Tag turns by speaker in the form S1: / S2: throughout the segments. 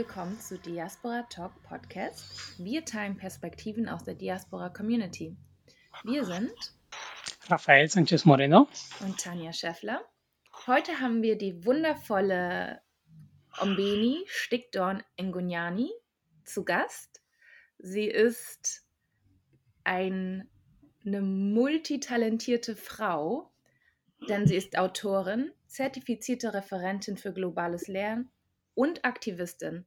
S1: willkommen zu Diaspora Talk Podcast. Wir teilen Perspektiven aus der Diaspora Community. Wir sind
S2: Rafael Sanchez Moreno
S1: und Tanja Scheffler. Heute haben wir die wundervolle Ombeni Stickdorn Ngunyani zu Gast. Sie ist ein, eine multitalentierte Frau, denn sie ist Autorin, zertifizierte Referentin für globales Lernen und Aktivistin.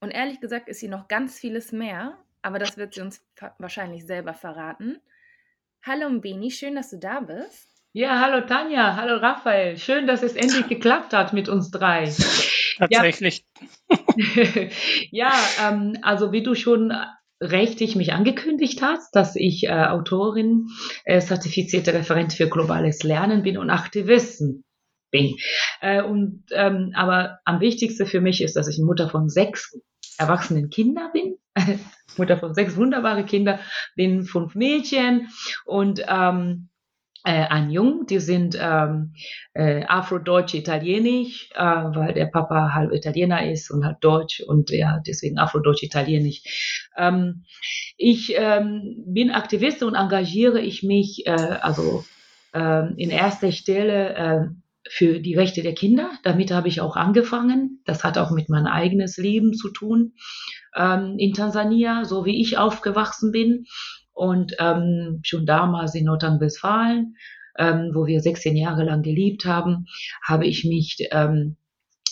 S1: Und ehrlich gesagt ist sie noch ganz vieles mehr, aber das wird sie uns wahrscheinlich selber verraten. Hallo Mbeni, schön, dass du da bist.
S3: Ja, hallo Tanja, hallo Raphael. Schön, dass es endlich geklappt hat mit uns drei.
S2: Tatsächlich.
S3: Ja, ja ähm, also wie du schon richtig mich angekündigt hast, dass ich äh, Autorin, äh, zertifizierte Referent für globales Lernen bin und Aktivisten bin. Äh, und ähm, aber am wichtigsten für mich ist, dass ich Mutter von sechs erwachsenen Kinder bin. Mutter von sechs wunderbare Kinder, bin fünf Mädchen und ähm, äh, ein Jung, die sind ähm, äh, Afro-Deutsch-Italienisch, äh, weil der Papa halb Italiener ist und halb Deutsch und ja, deswegen Afro-Deutsch-Italienisch. Ähm, ich ähm, bin Aktivist und engagiere ich mich äh, also äh, in erster Stelle äh, für die Rechte der Kinder. Damit habe ich auch angefangen. Das hat auch mit meinem eigenes Leben zu tun ähm, in Tansania, so wie ich aufgewachsen bin. Und ähm, schon damals in Nordrhein-Westfalen, ähm, wo wir 16 Jahre lang gelebt haben, habe ich mich ähm,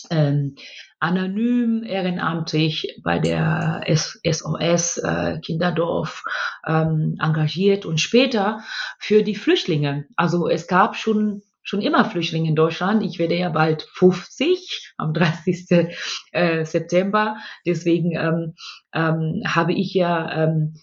S3: ähm, anonym ehrenamtlich bei der SOS äh, Kinderdorf ähm, engagiert und später für die Flüchtlinge. Also es gab schon schon immer Flüchtlinge in Deutschland. Ich werde ja bald 50 am 30. Äh, September. Deswegen ähm, ähm, habe ich ja ähm,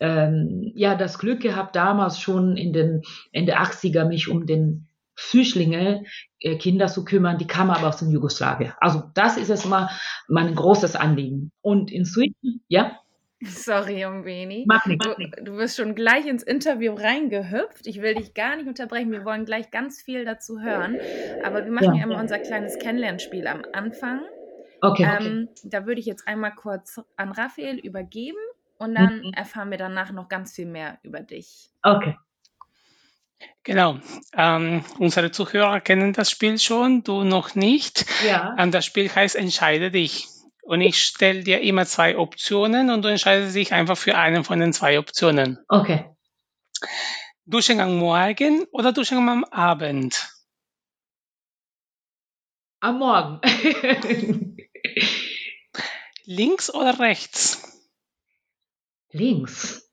S3: ähm, ja das Glück gehabt, damals schon in den Ende 80er mich um den Flüchtlinge, äh, Kinder zu kümmern, die kamen aber aus dem Jugoslawien. Also das ist es mal mein großes Anliegen. Und inzwischen, ja?
S1: Sorry, Umbeni. Mach nicht, mach nicht. Du, du wirst schon gleich ins Interview reingehüpft. Ich will dich gar nicht unterbrechen. Wir wollen gleich ganz viel dazu hören. Aber wir machen ja, ja immer unser kleines Kennenlernspiel am Anfang.
S3: Okay, ähm,
S1: okay. Da würde ich jetzt einmal kurz an Raphael übergeben und dann mhm. erfahren wir danach noch ganz viel mehr über dich.
S3: Okay.
S2: Genau. Ähm, unsere Zuhörer kennen das Spiel schon, du noch nicht.
S3: Ja.
S2: Ähm, das Spiel heißt Entscheide dich. Und ich stelle dir immer zwei Optionen und du entscheidest dich einfach für einen von den zwei Optionen.
S3: Okay.
S2: Duschen am Morgen oder duschen am Abend?
S3: Am Morgen.
S2: links oder rechts?
S3: Links.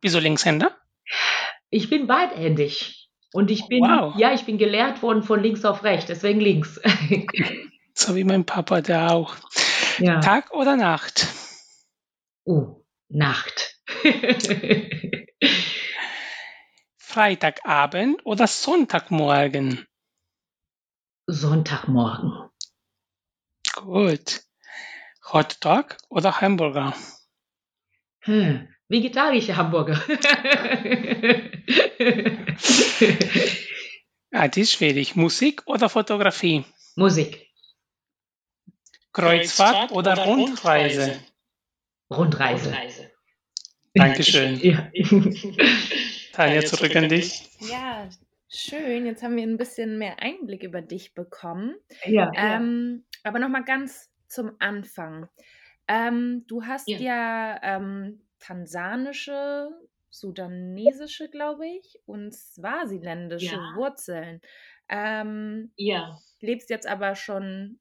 S2: Wieso Linkshänder?
S3: Ich bin beidhändig. Und ich bin, wow. ja, ich bin gelehrt worden von links auf rechts, deswegen links.
S2: So wie mein Papa, der auch.
S3: Ja.
S2: Tag oder Nacht?
S3: Oh, Nacht.
S2: Freitagabend oder Sonntagmorgen?
S3: Sonntagmorgen.
S2: Gut. Hotdog oder Hamburger?
S3: Hm, vegetarische Hamburger.
S2: ah, das ist schwierig. Musik oder Fotografie?
S3: Musik.
S2: Kreuzfahrt oder Rundreise?
S3: Rundreise. Rundreise.
S2: Dankeschön. Ja. Tanja, zurück an dich.
S1: Ja, schön. Jetzt haben wir ein bisschen mehr Einblick über dich bekommen.
S3: Ja.
S1: Ähm, ja. Aber nochmal ganz zum Anfang. Ähm, du hast ja, ja ähm, tansanische, sudanesische, glaube ich, und swasiländische ja. Wurzeln. Ähm,
S3: ja.
S1: Lebst jetzt aber schon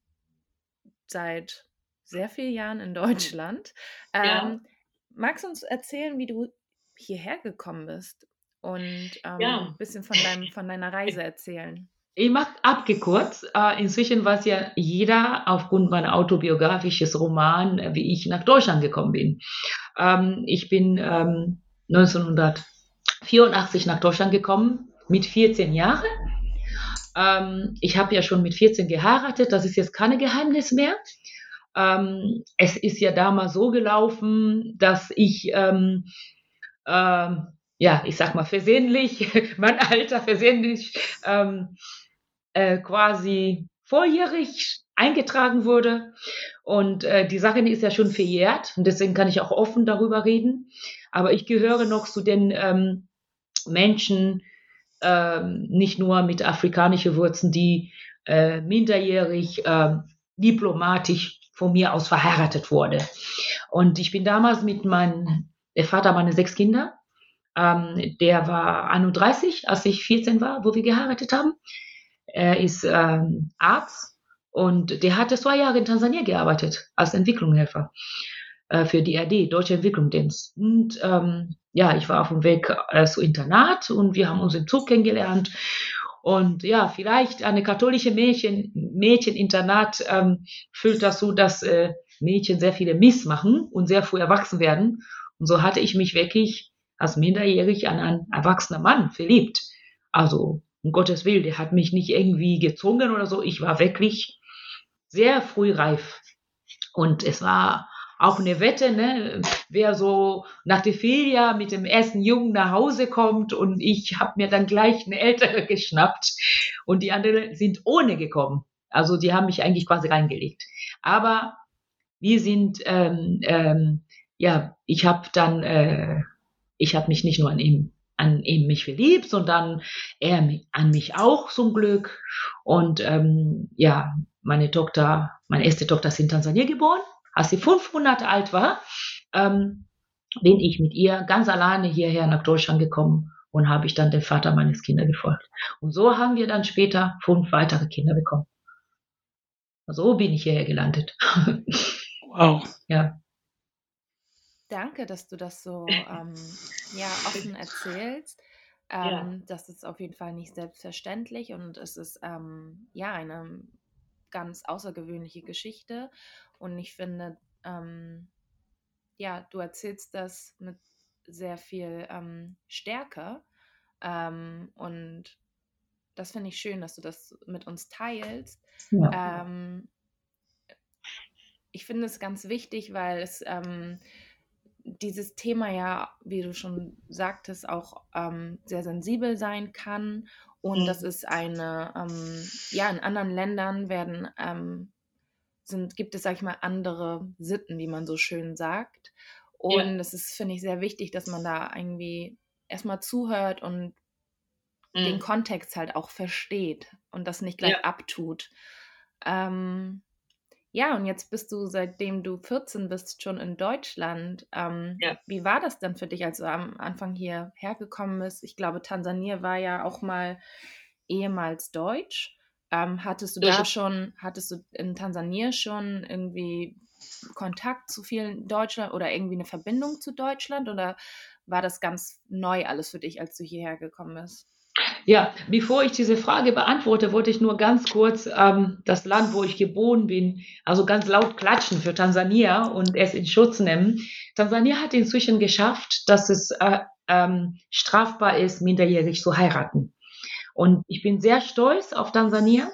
S1: seit sehr vielen Jahren in Deutschland. Ja. Ähm, magst du uns erzählen, wie du hierher gekommen bist und ähm, ein bisschen von, deinem, von deiner Reise erzählen?
S3: Ich mache abgekürzt. Äh, inzwischen weiß ja jeder aufgrund meiner autobiografisches Roman, äh, wie ich nach Deutschland gekommen bin. Ähm, ich bin ähm, 1984 nach Deutschland gekommen mit 14 Jahren Ähm, ich habe ja schon mit 14 geheiratet, das ist jetzt keine Geheimnis mehr. Ähm, es ist ja damals so gelaufen, dass ich, ähm, ähm, ja, ich sag mal versehentlich, mein Alter versehentlich ähm, äh, quasi vorjährig eingetragen wurde. Und äh, die Sache ist ja schon verjährt und deswegen kann ich auch offen darüber reden. Aber ich gehöre noch zu den ähm, Menschen, ähm, nicht nur mit afrikanischen Wurzeln, die äh, minderjährig äh, diplomatisch von mir aus verheiratet wurde. Und ich bin damals mit meinem, der Vater meiner sechs Kinder, ähm, der war 31, als ich 14 war, wo wir geheiratet haben. Er ist ähm, Arzt und der hatte zwei Jahre in Tansania gearbeitet als Entwicklungshelfer äh, für die RD, Deutsche Entwicklungsdienst. Und ähm, ja, ich war auf dem Weg äh, zu Internat und wir haben uns im Zug kennengelernt. Und ja, vielleicht eine katholische Mädchen, Mädcheninternat ähm, führt so, dass äh, Mädchen sehr viele Miss machen und sehr früh erwachsen werden. Und so hatte ich mich wirklich als minderjährig an einen erwachsenen Mann verliebt. Also um Gottes Willen, der hat mich nicht irgendwie gezwungen oder so. Ich war wirklich sehr früh reif. Und es war auch eine Wette, ne? wer so nach der Feria mit dem ersten Jungen nach Hause kommt und ich habe mir dann gleich eine ältere geschnappt und die anderen sind ohne gekommen. Also die haben mich eigentlich quasi reingelegt. Aber wir sind, ähm, ähm, ja, ich habe dann, äh, ich habe mich nicht nur an ihm an eben mich verliebt, sondern er an mich auch zum Glück. Und ähm, ja, meine Tochter, meine erste Tochter ist in Tansania geboren. Als sie fünf Monate alt war, ähm, bin ich mit ihr ganz alleine hierher nach Deutschland gekommen und habe ich dann den Vater meines Kindes gefolgt. Und so haben wir dann später fünf weitere Kinder bekommen. So bin ich hierher gelandet.
S2: Wow.
S3: Ja.
S1: Danke, dass du das so ähm, ja, offen erzählst. Ähm, ja. Das ist auf jeden Fall nicht selbstverständlich und es ist ähm, ja eine ganz außergewöhnliche Geschichte. Und ich finde, ähm, ja, du erzählst das mit sehr viel ähm, Stärke. Ähm, und das finde ich schön, dass du das mit uns teilst. Ja. ich finde es ganz wichtig, weil es dieses Thema ja, wie du schon sagtest, auch ähm, sehr sensibel sein kann. Und mhm. das ist eine, ähm, ja, in anderen Ländern werden, ähm, sind, gibt es, sag ich mal, andere Sitten, wie man so schön sagt. Und es ist, finde ich, sehr wichtig, dass man da irgendwie erstmal zuhört und mhm. den Kontext halt auch versteht und das nicht gleich ja. abtut. Ähm, ja, und jetzt bist du, seitdem du 14 bist, schon in Deutschland. Ähm, ja. Wie war das denn für dich, als du am Anfang hierher gekommen bist? Ich glaube, Tansania war ja auch mal ehemals deutsch. Ähm, hattest du da schon, hattest du in Tansania schon irgendwie Kontakt zu vielen Deutschland oder irgendwie eine Verbindung zu Deutschland oder war das ganz neu alles für dich, als du hierher gekommen bist?
S3: Ja, bevor ich diese Frage beantworte, wollte ich nur ganz kurz ähm, das Land, wo ich geboren bin, also ganz laut klatschen für Tansania und es in Schutz nehmen. Tansania hat inzwischen geschafft, dass es äh, ähm, strafbar ist, minderjährig zu heiraten. Und ich bin sehr stolz auf Tansania,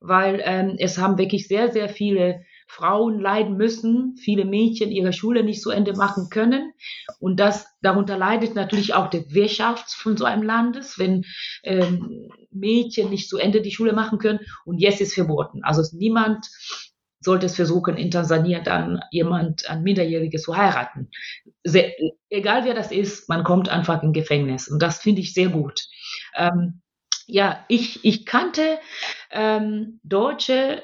S3: weil ähm, es haben wirklich sehr, sehr viele Frauen leiden müssen, viele Mädchen ihre Schule nicht zu Ende machen können. Und das, darunter leidet natürlich auch die Wirtschaft von so einem Landes, wenn ähm, Mädchen nicht zu Ende die Schule machen können. Und jetzt ist verboten. Also niemand sollte es versuchen, in Tansania dann jemand, ein Minderjähriges zu heiraten. Sehr, egal wer das ist, man kommt einfach in Gefängnis. Und das finde ich sehr gut. Ähm, ja, ich, ich kannte ähm, Deutsche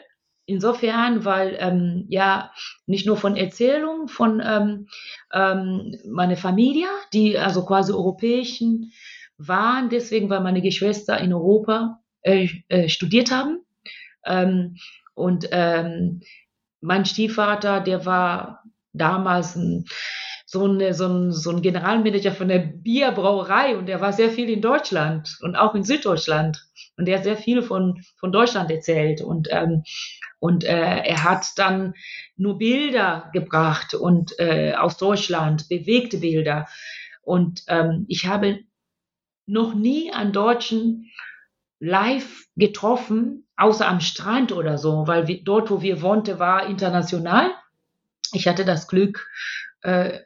S3: insofern, weil ähm, ja nicht nur von Erzählungen von ähm, ähm, meiner Familie, die also quasi europäischen waren, deswegen, weil meine Geschwister in Europa äh, äh, studiert haben. Ähm, und ähm, mein Stiefvater, der war damals ein, so, eine, so, ein, so ein Generalmanager von der Bierbrauerei und der war sehr viel in Deutschland und auch in Süddeutschland. Und der hat sehr viel von, von Deutschland erzählt. Und ähm, und äh, er hat dann nur Bilder gebracht und äh, aus Deutschland, bewegte Bilder. Und ähm, ich habe noch nie einen Deutschen live getroffen, außer am Strand oder so, weil wir, dort, wo wir wohnten, war international. Ich hatte das Glück, äh,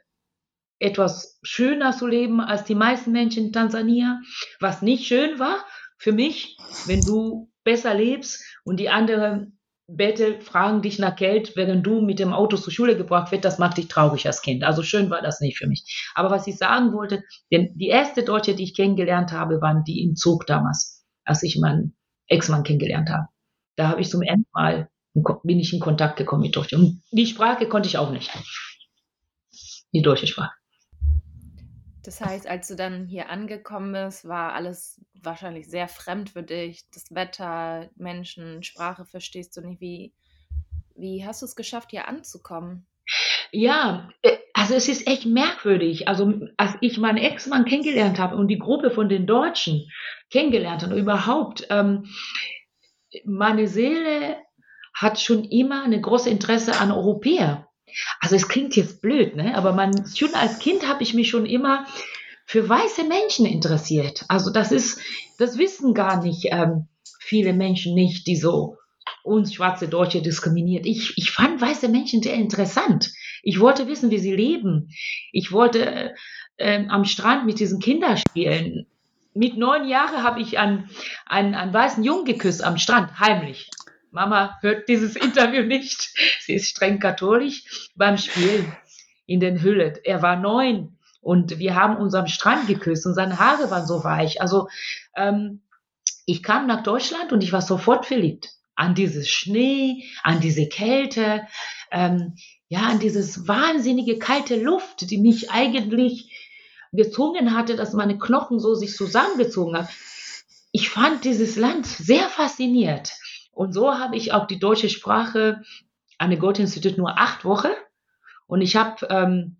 S3: etwas schöner zu leben als die meisten Menschen in Tansania, was nicht schön war für mich, wenn du besser lebst und die anderen Bettel fragen dich nach Geld, während du mit dem Auto zur Schule gebracht wird, das macht dich traurig als Kind. Also schön war das nicht für mich. Aber was ich sagen wollte, denn die erste Deutsche, die ich kennengelernt habe, waren die im Zug damals, als ich meinen Ex-Mann kennengelernt habe. Da habe ich zum ersten Mal bin ich in Kontakt gekommen mit Deutsch. Und die Sprache konnte ich auch nicht. Die deutsche Sprache.
S1: Das heißt, als du dann hier angekommen bist, war alles wahrscheinlich sehr fremd für dich. Das Wetter, Menschen, Sprache verstehst du nicht. Wie, wie hast du es geschafft, hier anzukommen?
S3: Ja, äh, also es ist echt merkwürdig. Also als ich meinen Ex-Mann kennengelernt habe und die Gruppe von den Deutschen kennengelernt habe, überhaupt, ähm, meine Seele hat schon immer eine große Interesse an Europäer. Also es klingt jetzt blöd, ne? aber man, schon als Kind habe ich mich schon immer für weiße Menschen interessiert. Also das ist, das wissen gar nicht ähm, viele Menschen nicht, die so uns schwarze Deutsche diskriminiert. Ich, ich fand weiße Menschen sehr interessant. Ich wollte wissen, wie sie leben. Ich wollte äh, äh, am Strand mit diesen Kindern spielen. Mit neun Jahren habe ich einen, einen, einen weißen Jungen geküsst am Strand, heimlich. Mama hört dieses Interview nicht. Sie ist streng katholisch beim Spielen in den Hüllen. Er war neun und wir haben uns am Strand geküsst und seine Haare waren so weich. Also ähm, ich kam nach Deutschland und ich war sofort verliebt an dieses Schnee, an diese Kälte, ähm, ja, an dieses wahnsinnige kalte Luft, die mich eigentlich gezwungen hatte, dass meine Knochen so sich zusammengezogen haben. Ich fand dieses Land sehr fasziniert. Und so habe ich auch die deutsche Sprache an der Goethe-Institut nur acht Wochen. Und ich habe ähm,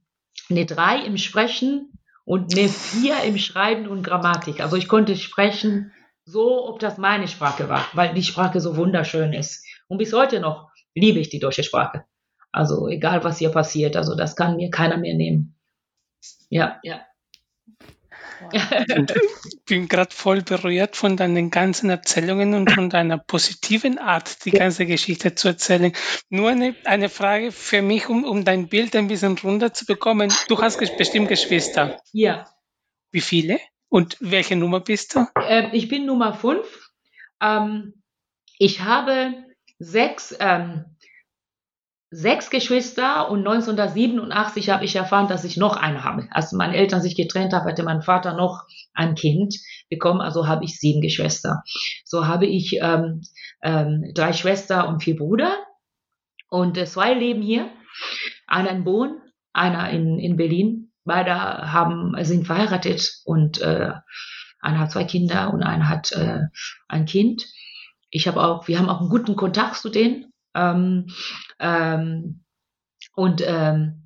S3: eine drei im Sprechen und eine vier im Schreiben und Grammatik. Also ich konnte sprechen so, ob das meine Sprache war, weil die Sprache so wunderschön ist. Und bis heute noch liebe ich die deutsche Sprache. Also egal, was hier passiert, also das kann mir keiner mehr nehmen. Ja, ja.
S2: Ich bin gerade voll berührt von deinen ganzen Erzählungen und von deiner positiven Art, die ganze Geschichte zu erzählen. Nur eine, eine Frage für mich, um, um dein Bild ein bisschen runter zu bekommen. Du hast bestimmt Geschwister.
S3: Ja.
S2: Wie viele? Und welche Nummer bist du?
S3: Äh, ich bin Nummer fünf. Ähm, ich habe sechs ähm, sechs Geschwister und 1987 habe ich erfahren, dass ich noch eine habe. Als meine Eltern sich getrennt haben, hatte mein Vater noch ein Kind bekommen, also habe ich sieben Geschwister. So habe ich ähm, ähm, drei Schwestern und vier Brüder und äh, zwei leben hier. Einer in Bonn, einer in, in Berlin. Beide haben, sind verheiratet und äh, einer hat zwei Kinder und einer hat äh, ein Kind. Ich habe auch, wir haben auch einen guten Kontakt zu denen. Ähm, ähm, und ähm,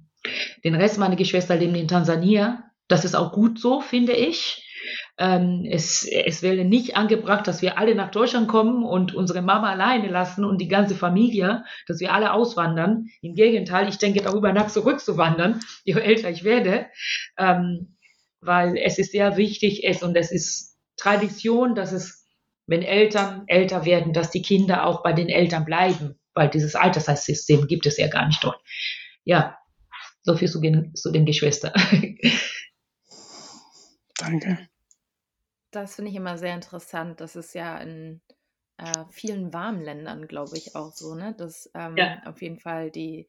S3: den Rest meiner Geschwister leben in Tansania. Das ist auch gut so, finde ich. Ähm, es, es wäre nicht angebracht, dass wir alle nach Deutschland kommen und unsere Mama alleine lassen und die ganze Familie, dass wir alle auswandern. Im Gegenteil, ich denke darüber nach, zurückzuwandern, je älter ich werde, ähm, weil es ist sehr wichtig ist und es ist Tradition, dass es, wenn Eltern älter werden, dass die Kinder auch bei den Eltern bleiben weil dieses Altersheitssystem gibt es ja gar nicht dort. Ja, so viel zu, zu den Geschwistern.
S2: Danke.
S1: Das finde ich immer sehr interessant. Das ist ja in äh, vielen warmen Ländern, glaube ich, auch so, ne? dass ähm, ja. auf jeden Fall die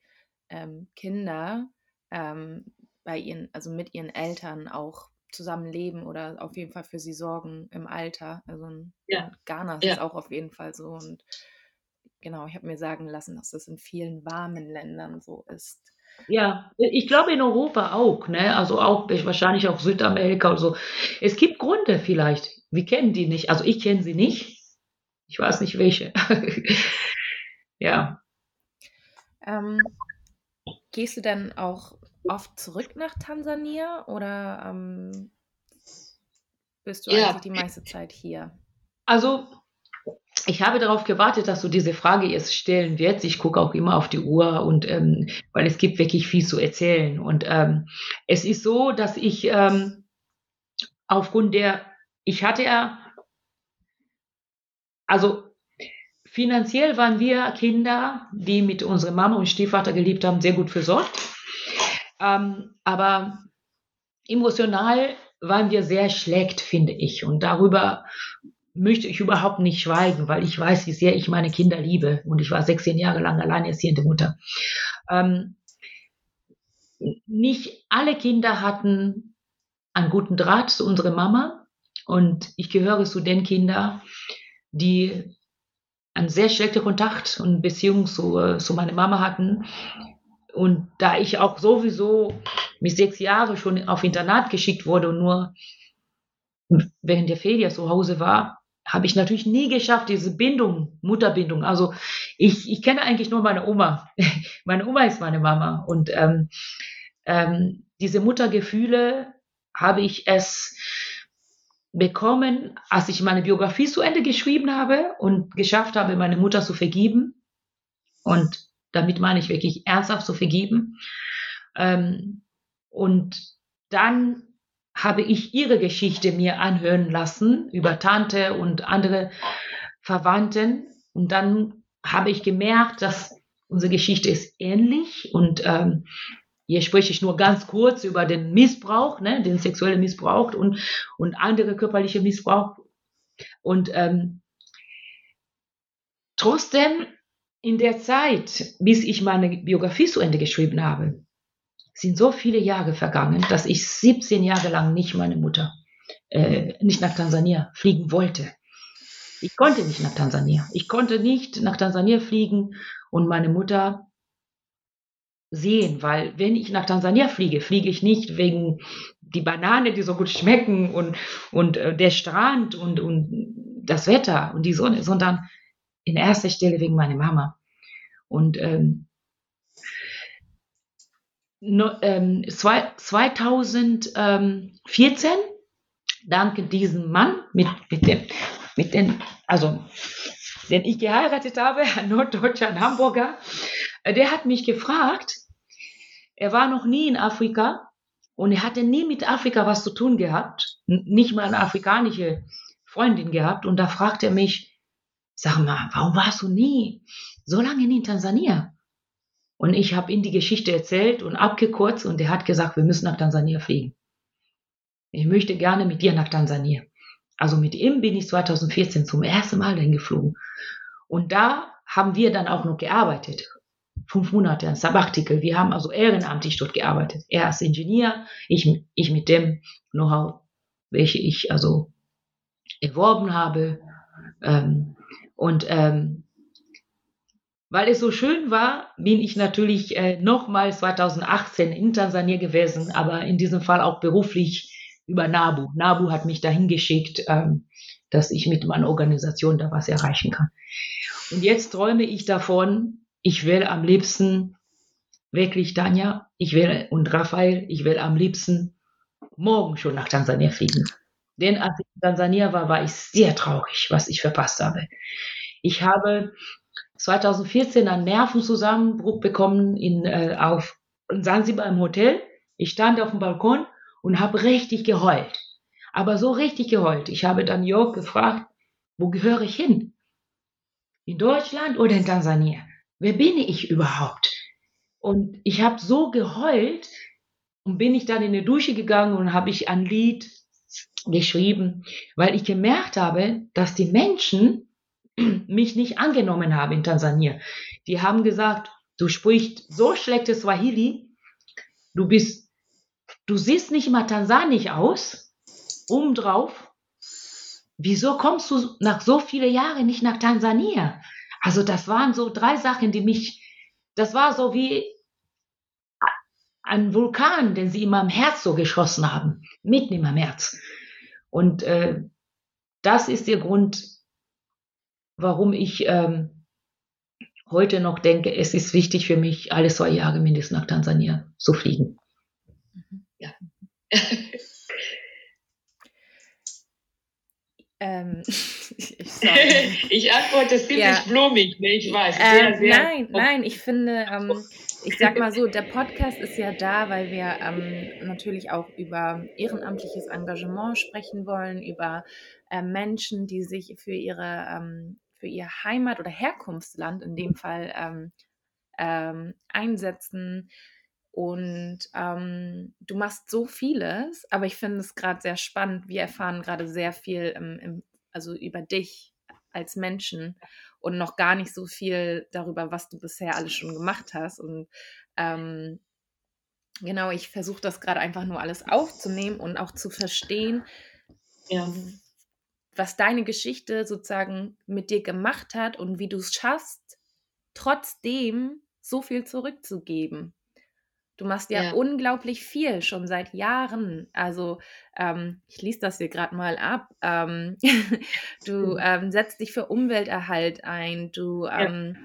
S1: ähm, Kinder ähm, bei ihren, also mit ihren Eltern auch zusammenleben oder auf jeden Fall für sie sorgen im Alter. Also in ja. Ghana ist ja. auch auf jeden Fall so. Und genau, ich habe mir sagen lassen, dass das in vielen warmen Ländern so ist.
S3: Ja, ich glaube in Europa auch, ne? Also auch wahrscheinlich auch Südamerika oder so. Es gibt Gründe vielleicht. Wir kennen die nicht. Also ich kenne sie nicht. Ich weiß nicht welche. ja.
S1: Ähm, gehst du dann auch oft zurück nach Tansania oder ähm, bist du ja. eigentlich die meiste Zeit hier?
S3: Also ich habe darauf gewartet, dass du diese Frage jetzt stellen wirst. Ich gucke auch immer auf die Uhr und ähm, weil es gibt wirklich viel zu erzählen. Und ähm, es ist so, dass ich ähm, aufgrund der, ich hatte ja also finanziell waren wir Kinder, die mit unserer Mama und Stiefvater gelebt haben, sehr gut versorgt. Ähm, aber emotional waren wir sehr schlecht, finde ich. Und darüber möchte ich überhaupt nicht schweigen, weil ich weiß, wie sehr ich meine Kinder liebe. Und ich war 16 Jahre lang alleinerziehende Mutter. Ähm, nicht alle Kinder hatten einen guten Draht zu unserer Mama. Und ich gehöre zu den Kindern, die einen sehr schlechten Kontakt und Beziehung zu, äh, zu meiner Mama hatten. Und da ich auch sowieso mit sechs Jahren schon auf Internat geschickt wurde und nur während der Ferien zu Hause war, habe ich natürlich nie geschafft, diese Bindung, Mutterbindung. Also ich, ich kenne eigentlich nur meine Oma. meine Oma ist meine Mama. Und ähm, ähm, diese Muttergefühle habe ich es bekommen, als ich meine Biografie zu Ende geschrieben habe und geschafft habe, meine Mutter zu vergeben. Und damit meine ich wirklich ernsthaft zu vergeben. Ähm, und dann habe ich ihre Geschichte mir anhören lassen über Tante und andere Verwandten. Und dann habe ich gemerkt, dass unsere Geschichte ist ähnlich. Und ähm, hier spreche ich nur ganz kurz über den Missbrauch, ne, den sexuellen Missbrauch und, und andere körperliche Missbrauch. Und ähm, trotzdem in der Zeit, bis ich meine Biografie zu Ende geschrieben habe, sind so viele Jahre vergangen, dass ich 17 Jahre lang nicht meine Mutter, äh, nicht nach Tansania fliegen wollte. Ich konnte nicht nach Tansania. Ich konnte nicht nach Tansania fliegen und meine Mutter sehen, weil wenn ich nach Tansania fliege, fliege ich nicht wegen die Banane, die so gut schmecken und, und äh, der Strand und, und das Wetter und die Sonne, sondern in erster Stelle wegen meiner Mama. Und ähm, no, ähm, zwei, 2014, dank diesem Mann, mit, mit, dem, mit den, also, den ich geheiratet habe, ein Norddeutscher, ein Hamburger, äh, der hat mich gefragt, er war noch nie in Afrika und er hatte nie mit Afrika was zu tun gehabt, nicht mal eine afrikanische Freundin gehabt. Und da fragte er mich, sag mal, warum warst du nie so lange in Tansania? Und ich habe ihm die Geschichte erzählt und abgekürzt und er hat gesagt, wir müssen nach Tansania fliegen. Ich möchte gerne mit dir nach Tansania. Also mit ihm bin ich 2014 zum ersten Mal hingeflogen. Und da haben wir dann auch noch gearbeitet fünf Monate, ein Sabbatical. Wir haben also ehrenamtlich dort gearbeitet. Er als Ingenieur, ich, ich mit dem Know-how, welche ich also erworben habe. Ähm, und ähm, weil es so schön war, bin ich natürlich äh, nochmal 2018 in Tansania gewesen, aber in diesem Fall auch beruflich über NABU. NABU hat mich dahin geschickt, ähm, dass ich mit meiner Organisation da was erreichen kann. Und jetzt träume ich davon, ich will am liebsten wirklich Tanja, ich will und Raphael, ich will am liebsten morgen schon nach Tansania fliegen. Denn als ich in Tansania war, war ich sehr traurig, was ich verpasst habe. Ich habe 2014 einen Nervenzusammenbruch bekommen in, äh, auf in Zanzibar im Hotel. Ich stand auf dem Balkon und habe richtig geheult. Aber so richtig geheult. Ich habe dann Jörg gefragt, wo gehöre ich hin? In Deutschland oder in Tansania? wer bin ich überhaupt? Und ich habe so geheult und bin ich dann in die Dusche gegangen und habe ich ein Lied geschrieben, weil ich gemerkt habe, dass die Menschen mich nicht angenommen haben in Tansania. Die haben gesagt, du sprichst so schlechtes Swahili, du bist, du siehst nicht mal tansanisch aus, obendrauf. Wieso kommst du nach so vielen Jahren nicht nach Tansania? Also das waren so drei Sachen, die mich, das war so wie ein Vulkan, den sie in meinem Herz so geschossen haben, mitten meinem Herz. Und äh, das ist der Grund, warum ich ähm, heute noch denke, es ist wichtig für mich, alle zwei Jahre mindestens nach Tansania zu fliegen. Mhm. Ja.
S1: Ähm,
S3: ich, ich, antworte ziemlich ja. blumig, ne? ich weiß.
S1: Ähm, sehr, sehr nein, nein, ich finde, ähm, ich sag mal so, der Podcast ist ja da, weil wir ähm, natürlich auch über ehrenamtliches Engagement sprechen wollen, über äh, Menschen, die sich für ihre ähm, für ihr Heimat- oder Herkunftsland in dem Fall ähm, ähm einsetzen. Und ähm, du machst so vieles, aber ich finde es gerade sehr spannend. Wir erfahren gerade sehr viel im, also über dich als Menschen und noch gar nicht so viel darüber, was du bisher alles schon gemacht hast. Und ähm, genau, ich versuche das gerade einfach nur alles aufzunehmen und auch zu verstehen, ja. Was deine Geschichte sozusagen mit dir gemacht hat und wie du es schaffst, trotzdem so viel zurückzugeben. Du machst ja, ja, unglaublich viel, schon seit Jahren. Also ähm, ich lese das hier gerade mal ab. Ähm, du ähm, setzt dich für Umwelterhalt ein. Du ähm,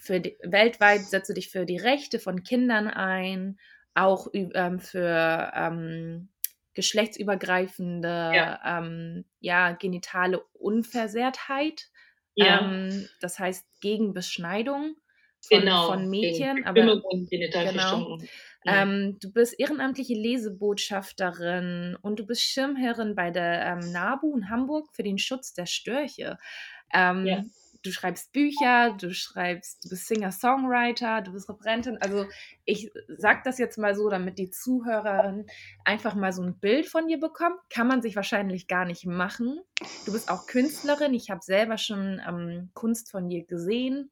S1: für die, weltweit setzt du dich für die Rechte von Kindern ein, auch ähm, für ähm, geschlechtsübergreifende ja. ja. genitale Unversehrtheit. Ja. das heißt gegen Beschneidung von, genau, von Mädchen. Aber, genau. Ähm, du bist ehrenamtliche Lesebotschafterin und du bist Schirmherrin bei der ähm, NABU in Hamburg für den Schutz der Störche. Ähm, ja. Du schreibst Bücher, du schreibst, du bist Singer-Songwriter, du bist Referentin. Also ich sage das jetzt mal so, damit die Zuhörerin einfach mal so ein Bild von dir bekommt. Kann man sich wahrscheinlich gar nicht machen. Du bist auch Künstlerin. Ich habe selber schon ähm, Kunst von dir gesehen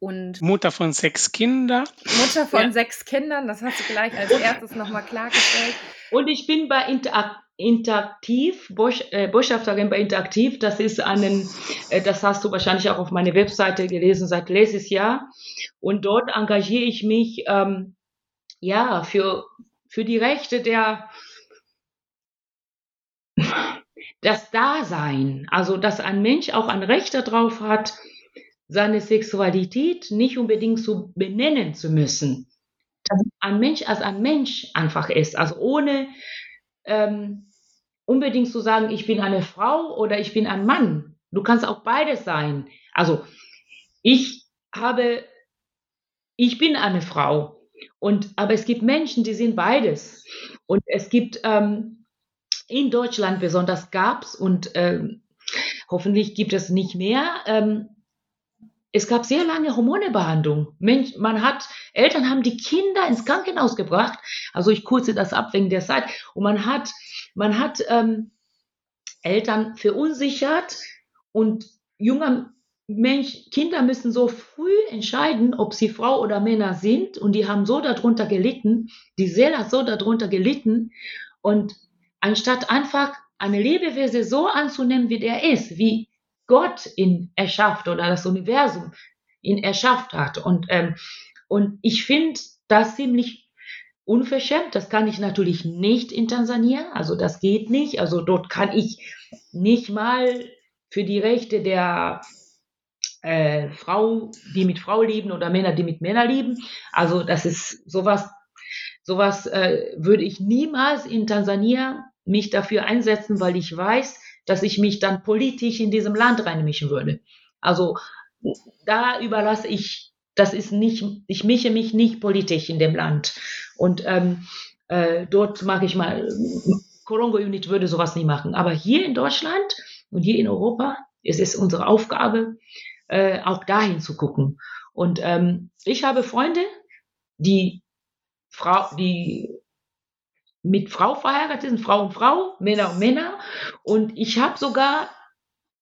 S2: und Mutter von sechs Kindern.
S1: Mutter von ja. sechs Kindern, das hast du gleich als erstes nochmal klargestellt.
S3: Und ich bin bei Interak Interaktiv, äh, Botschafterin bei Interaktiv. Das ist einen, äh, das hast du wahrscheinlich auch auf meiner Webseite gelesen seit letztes Jahr. Und dort engagiere ich mich ähm, ja für, für die Rechte der das Dasein, also dass ein Mensch auch ein Recht darauf hat, seine Sexualität nicht unbedingt so benennen zu müssen. Dass ein Mensch als ein Mensch einfach ist, also ohne ähm, unbedingt zu sagen, ich bin eine Frau oder ich bin ein Mann. Du kannst auch beides sein. Also ich habe, ich bin eine Frau. Und, aber es gibt Menschen, die sind beides. Und es gibt ähm, in Deutschland besonders gab es und ähm, hoffentlich gibt es nicht mehr ähm, es gab sehr lange Hormonebehandlung. Man hat, Eltern haben die Kinder ins Krankenhaus gebracht. Also ich kurze das ab wegen der Zeit. Und man hat, man hat ähm, Eltern verunsichert und junger Mensch, Kinder müssen so früh entscheiden, ob sie Frau oder Männer sind. Und die haben so darunter gelitten. Die Seele hat so darunter gelitten. Und anstatt einfach eine Lebewesen so anzunehmen, wie der ist, wie Gott ihn erschafft oder das Universum ihn erschafft hat. Und, ähm, und ich finde das ziemlich unverschämt. Das kann ich natürlich nicht in Tansania. Also das geht nicht. Also dort kann ich nicht mal für die Rechte der äh, Frau, die mit Frau lieben oder Männer, die mit Männer lieben. Also das ist sowas, sowas äh, würde ich niemals in Tansania mich dafür einsetzen, weil ich weiß, dass ich mich dann politisch in diesem Land reinmischen würde. Also da überlasse ich, das ist nicht, ich mische mich nicht politisch in dem Land. Und ähm, äh, dort mag ich mal, Corongo Unit würde sowas nie machen. Aber hier in Deutschland und hier in Europa ist es unsere Aufgabe, äh, auch dahin zu gucken. Und ähm, ich habe Freunde, die Frau, die mit Frau verheiratet sind, Frau und Frau, Männer und Männer. Und ich habe sogar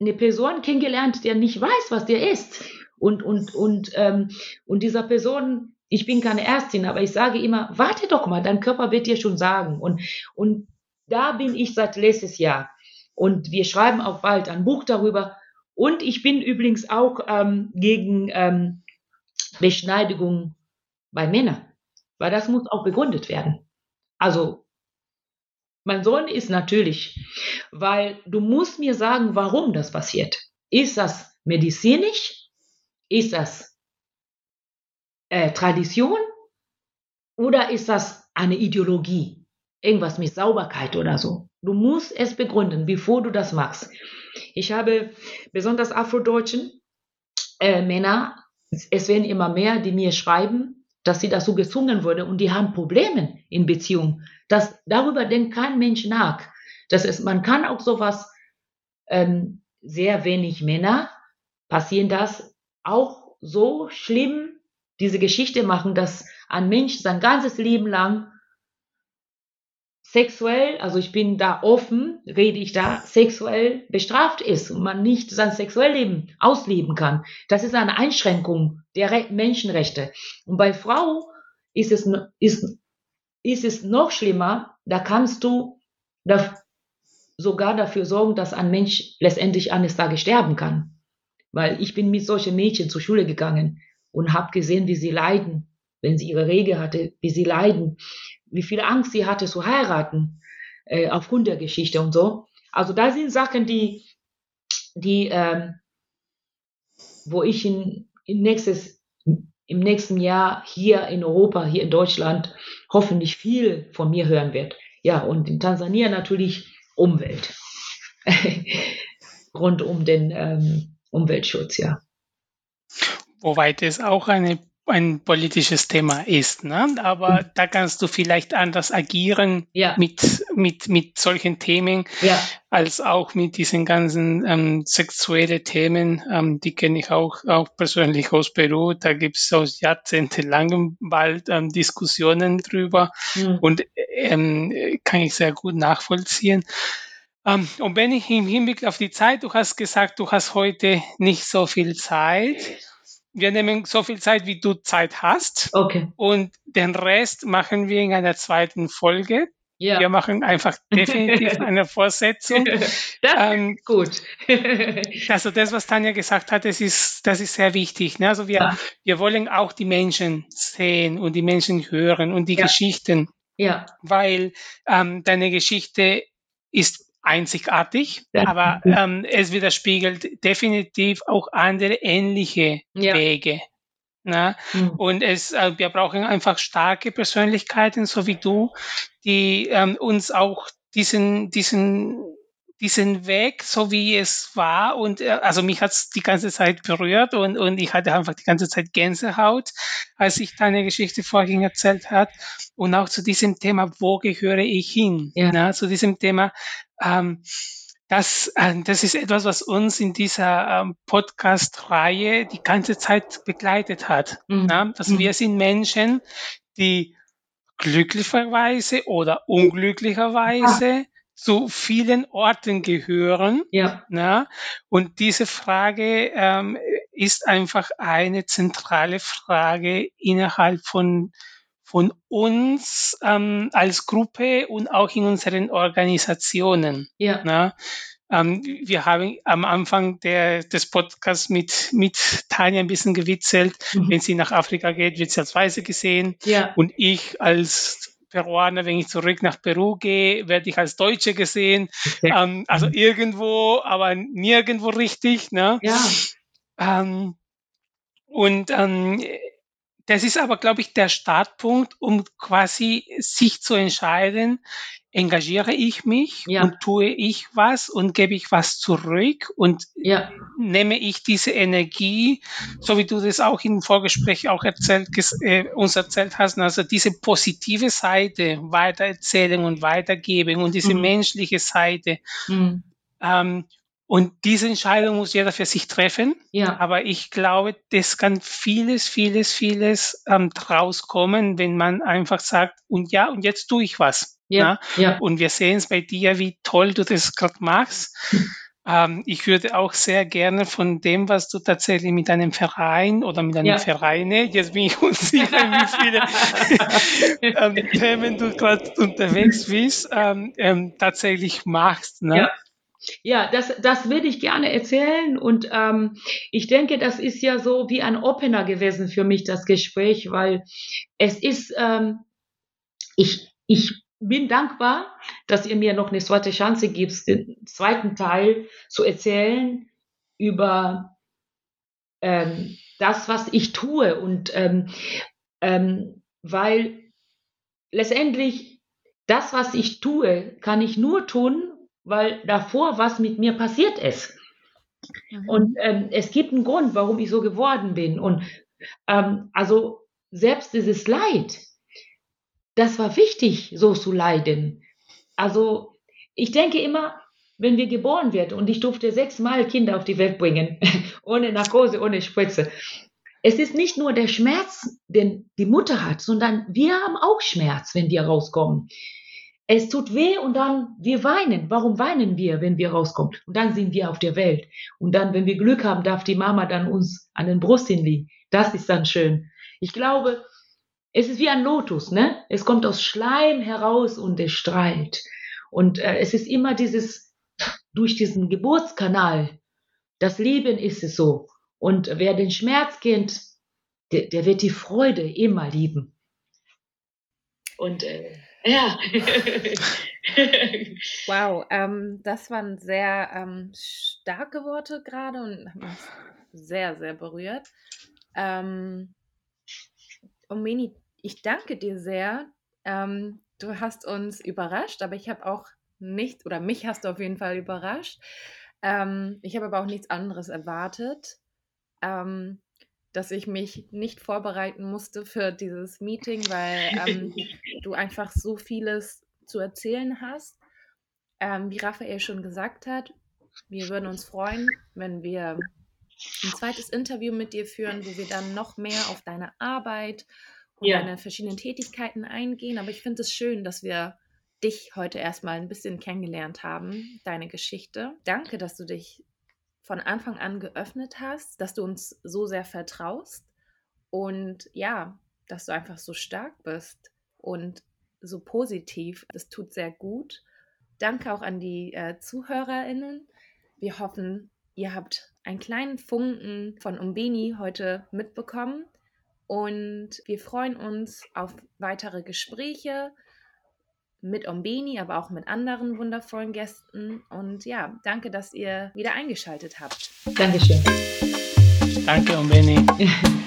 S3: eine Person kennengelernt, der nicht weiß, was der ist. Und, und, und, ähm, und dieser Person, ich bin keine Ärztin, aber ich sage immer, warte doch mal, dein Körper wird dir schon sagen. Und, und da bin ich seit letztes Jahr. Und wir schreiben auch bald ein Buch darüber. Und ich bin übrigens auch ähm, gegen ähm, Beschneidigung bei Männern, weil das muss auch begründet werden. Also mein Sohn ist natürlich, weil du musst mir sagen, warum das passiert. Ist das medizinisch? Ist das äh, Tradition? Oder ist das eine Ideologie? Irgendwas mit Sauberkeit oder so. Du musst es begründen, bevor du das machst. Ich habe besonders afrodeutschen äh, Männer, es werden immer mehr, die mir schreiben, dass sie dazu gezwungen wurde und die haben Probleme in Beziehung. Das, darüber denkt kein Mensch nach. Das ist, man kann auch sowas, ähm, sehr wenig Männer passieren das auch so schlimm, diese Geschichte machen, dass ein Mensch sein ganzes Leben lang sexuell, also ich bin da offen, rede ich da, sexuell bestraft ist und man nicht sein Sexuelleben ausleben kann. Das ist eine Einschränkung der Re Menschenrechte. Und bei Frau ist es, ist, ist es noch schlimmer, da kannst du da sogar dafür sorgen, dass ein Mensch letztendlich eines Tages sterben kann. Weil ich bin mit solchen Mädchen zur Schule gegangen und habe gesehen, wie sie leiden, wenn sie ihre Rege hatte, wie sie leiden, wie viel Angst sie hatte zu heiraten, äh, aufgrund der Geschichte und so. Also da sind Sachen, die, die ähm, wo ich in, in nächstes, im nächsten Jahr hier in Europa, hier in Deutschland, hoffentlich viel von mir hören wird. Ja, und in Tansania natürlich Umwelt. Rund um den ähm, Umweltschutz, ja.
S2: Wobei das auch eine ein politisches Thema ist. Ne? Aber mhm. da kannst du vielleicht anders agieren ja. mit, mit, mit solchen Themen, ja. als auch mit diesen ganzen ähm, sexuellen Themen. Ähm, die kenne ich auch, auch persönlich aus Peru. Da gibt es aus jahrzehntelangem bald ähm, Diskussionen drüber mhm. und ähm, kann ich sehr gut nachvollziehen. Ähm, und wenn ich im Hinblick auf die Zeit, du hast gesagt, du hast heute nicht so viel Zeit wir nehmen so viel Zeit, wie du Zeit hast.
S3: Okay.
S2: Und den Rest machen wir in einer zweiten Folge. Ja. Wir machen einfach definitiv eine Vorsetzung.
S3: Das ähm, gut.
S2: also das, was Tanja gesagt hat, das ist, das ist sehr wichtig. Ne? Also wir, ja. wir wollen auch die Menschen sehen und die Menschen hören und die ja. Geschichten.
S3: Ja.
S2: Weil ähm, deine Geschichte ist einzigartig, ja. aber ähm, es widerspiegelt definitiv auch andere ähnliche ja. Wege. Na? Mhm. Und es, äh, wir brauchen einfach starke Persönlichkeiten, so wie du, die ähm, uns auch diesen, diesen diesen Weg, so wie es war. Und äh, also mich hat es die ganze Zeit berührt und, und ich hatte einfach die ganze Zeit Gänsehaut, als ich deine Geschichte vorhin erzählt hat. Und auch zu diesem Thema, wo gehöre ich hin? Ja. Na, zu diesem Thema, ähm, das, äh, das ist etwas, was uns in dieser ähm, Podcast-Reihe die ganze Zeit begleitet hat. Mhm. Na? Dass mhm. wir sind Menschen, die glücklicherweise oder unglücklicherweise zu vielen Orten gehören.
S3: Ja.
S2: Na? Und diese Frage ähm, ist einfach eine zentrale Frage innerhalb von, von uns ähm, als Gruppe und auch in unseren Organisationen.
S3: Ja.
S2: Na? Ähm, wir haben am Anfang der, des Podcasts mit, mit Tanja ein bisschen gewitzelt. Mhm. Wenn sie nach Afrika geht, wird sie als Weise gesehen.
S3: Ja.
S2: Und ich als Peruaner, wenn ich zurück nach Peru gehe, werde ich als Deutsche gesehen. Ähm, also mhm. irgendwo, aber nirgendwo richtig. Ne?
S3: Ja.
S2: Ähm, und ähm, das ist aber, glaube ich, der Startpunkt, um quasi sich zu entscheiden, engagiere ich mich ja. und tue ich was und gebe ich was zurück und
S3: ja.
S2: nehme ich diese Energie, so wie du das auch im Vorgespräch auch erzählt, äh, uns erzählt hast, also diese positive Seite weitererzählen und weitergeben und diese mhm. menschliche Seite. Mhm. Ähm, und diese Entscheidung muss jeder für sich treffen.
S3: Ja.
S2: Aber ich glaube, das kann vieles, vieles, vieles ähm, draus kommen, wenn man einfach sagt, und ja, und jetzt tue ich was.
S3: Ja.
S2: ja. Und wir sehen es bei dir, wie toll du das gerade machst. ähm, ich würde auch sehr gerne von dem, was du tatsächlich mit deinem Verein oder mit deinem ja. Vereine, jetzt bin ich unsicher, wie viele ähm, Themen du gerade unterwegs bist, ähm, ähm, tatsächlich machst. Ne?
S3: Ja. Ja, das, das würde ich gerne erzählen und ähm, ich denke, das ist ja so wie ein Opener gewesen für mich, das Gespräch, weil es ist, ähm, ich, ich bin dankbar, dass ihr mir noch eine zweite Chance gibt, den zweiten Teil zu erzählen über ähm, das, was ich tue und ähm, ähm, weil letztendlich das, was ich tue, kann ich nur tun, weil davor was mit mir passiert ist. Mhm. Und ähm, es gibt einen Grund, warum ich so geworden bin. Und ähm, also selbst dieses Leid, das war wichtig, so zu leiden. Also ich denke immer, wenn wir geboren werden und ich durfte sechsmal Kinder auf die Welt bringen, ohne Narkose, ohne Spritze. Es ist nicht nur der Schmerz, den die Mutter hat, sondern wir haben auch Schmerz, wenn wir rauskommen. Es tut weh und dann wir weinen. Warum weinen wir, wenn wir rauskommen? Und dann sind wir auf der Welt. Und dann, wenn wir Glück haben, darf die Mama dann uns an den Brust hinlegen. Das ist dann schön. Ich glaube, es ist wie ein Lotus, ne? Es kommt aus Schleim heraus und es strahlt. Und äh, es ist immer dieses, durch diesen Geburtskanal. Das Leben ist es so. Und wer den Schmerz kennt, der, der wird die Freude immer lieben. Und äh, ja.
S1: wow, ähm, das waren sehr ähm, starke Worte gerade und haben mich sehr, sehr berührt. Ähm, Omeni, ich danke dir sehr. Ähm, du hast uns überrascht, aber ich habe auch nicht, oder mich hast du auf jeden Fall überrascht. Ähm, ich habe aber auch nichts anderes erwartet, ähm, dass ich mich nicht vorbereiten musste für dieses Meeting, weil ähm, du einfach so vieles zu erzählen hast. Ähm, wie Raphael schon gesagt hat, wir würden uns freuen, wenn wir ein zweites Interview mit dir führen, wo wir dann noch mehr auf deine Arbeit und ja. deine verschiedenen Tätigkeiten eingehen. Aber ich finde es schön, dass wir dich heute erstmal ein bisschen kennengelernt haben, deine Geschichte. Danke, dass du dich von Anfang an geöffnet hast, dass du uns so sehr vertraust und ja, dass du einfach so stark bist und so positiv. Das tut sehr gut. Danke auch an die äh, ZuhörerInnen. Wir hoffen, ihr habt einen kleinen Funken von Umbeni heute mitbekommen und wir freuen uns auf weitere Gespräche mit Ombeni, aber auch mit anderen wundervollen Gästen. Und ja, danke, dass ihr wieder eingeschaltet habt.
S3: Dankeschön.
S2: Danke, Ombeni.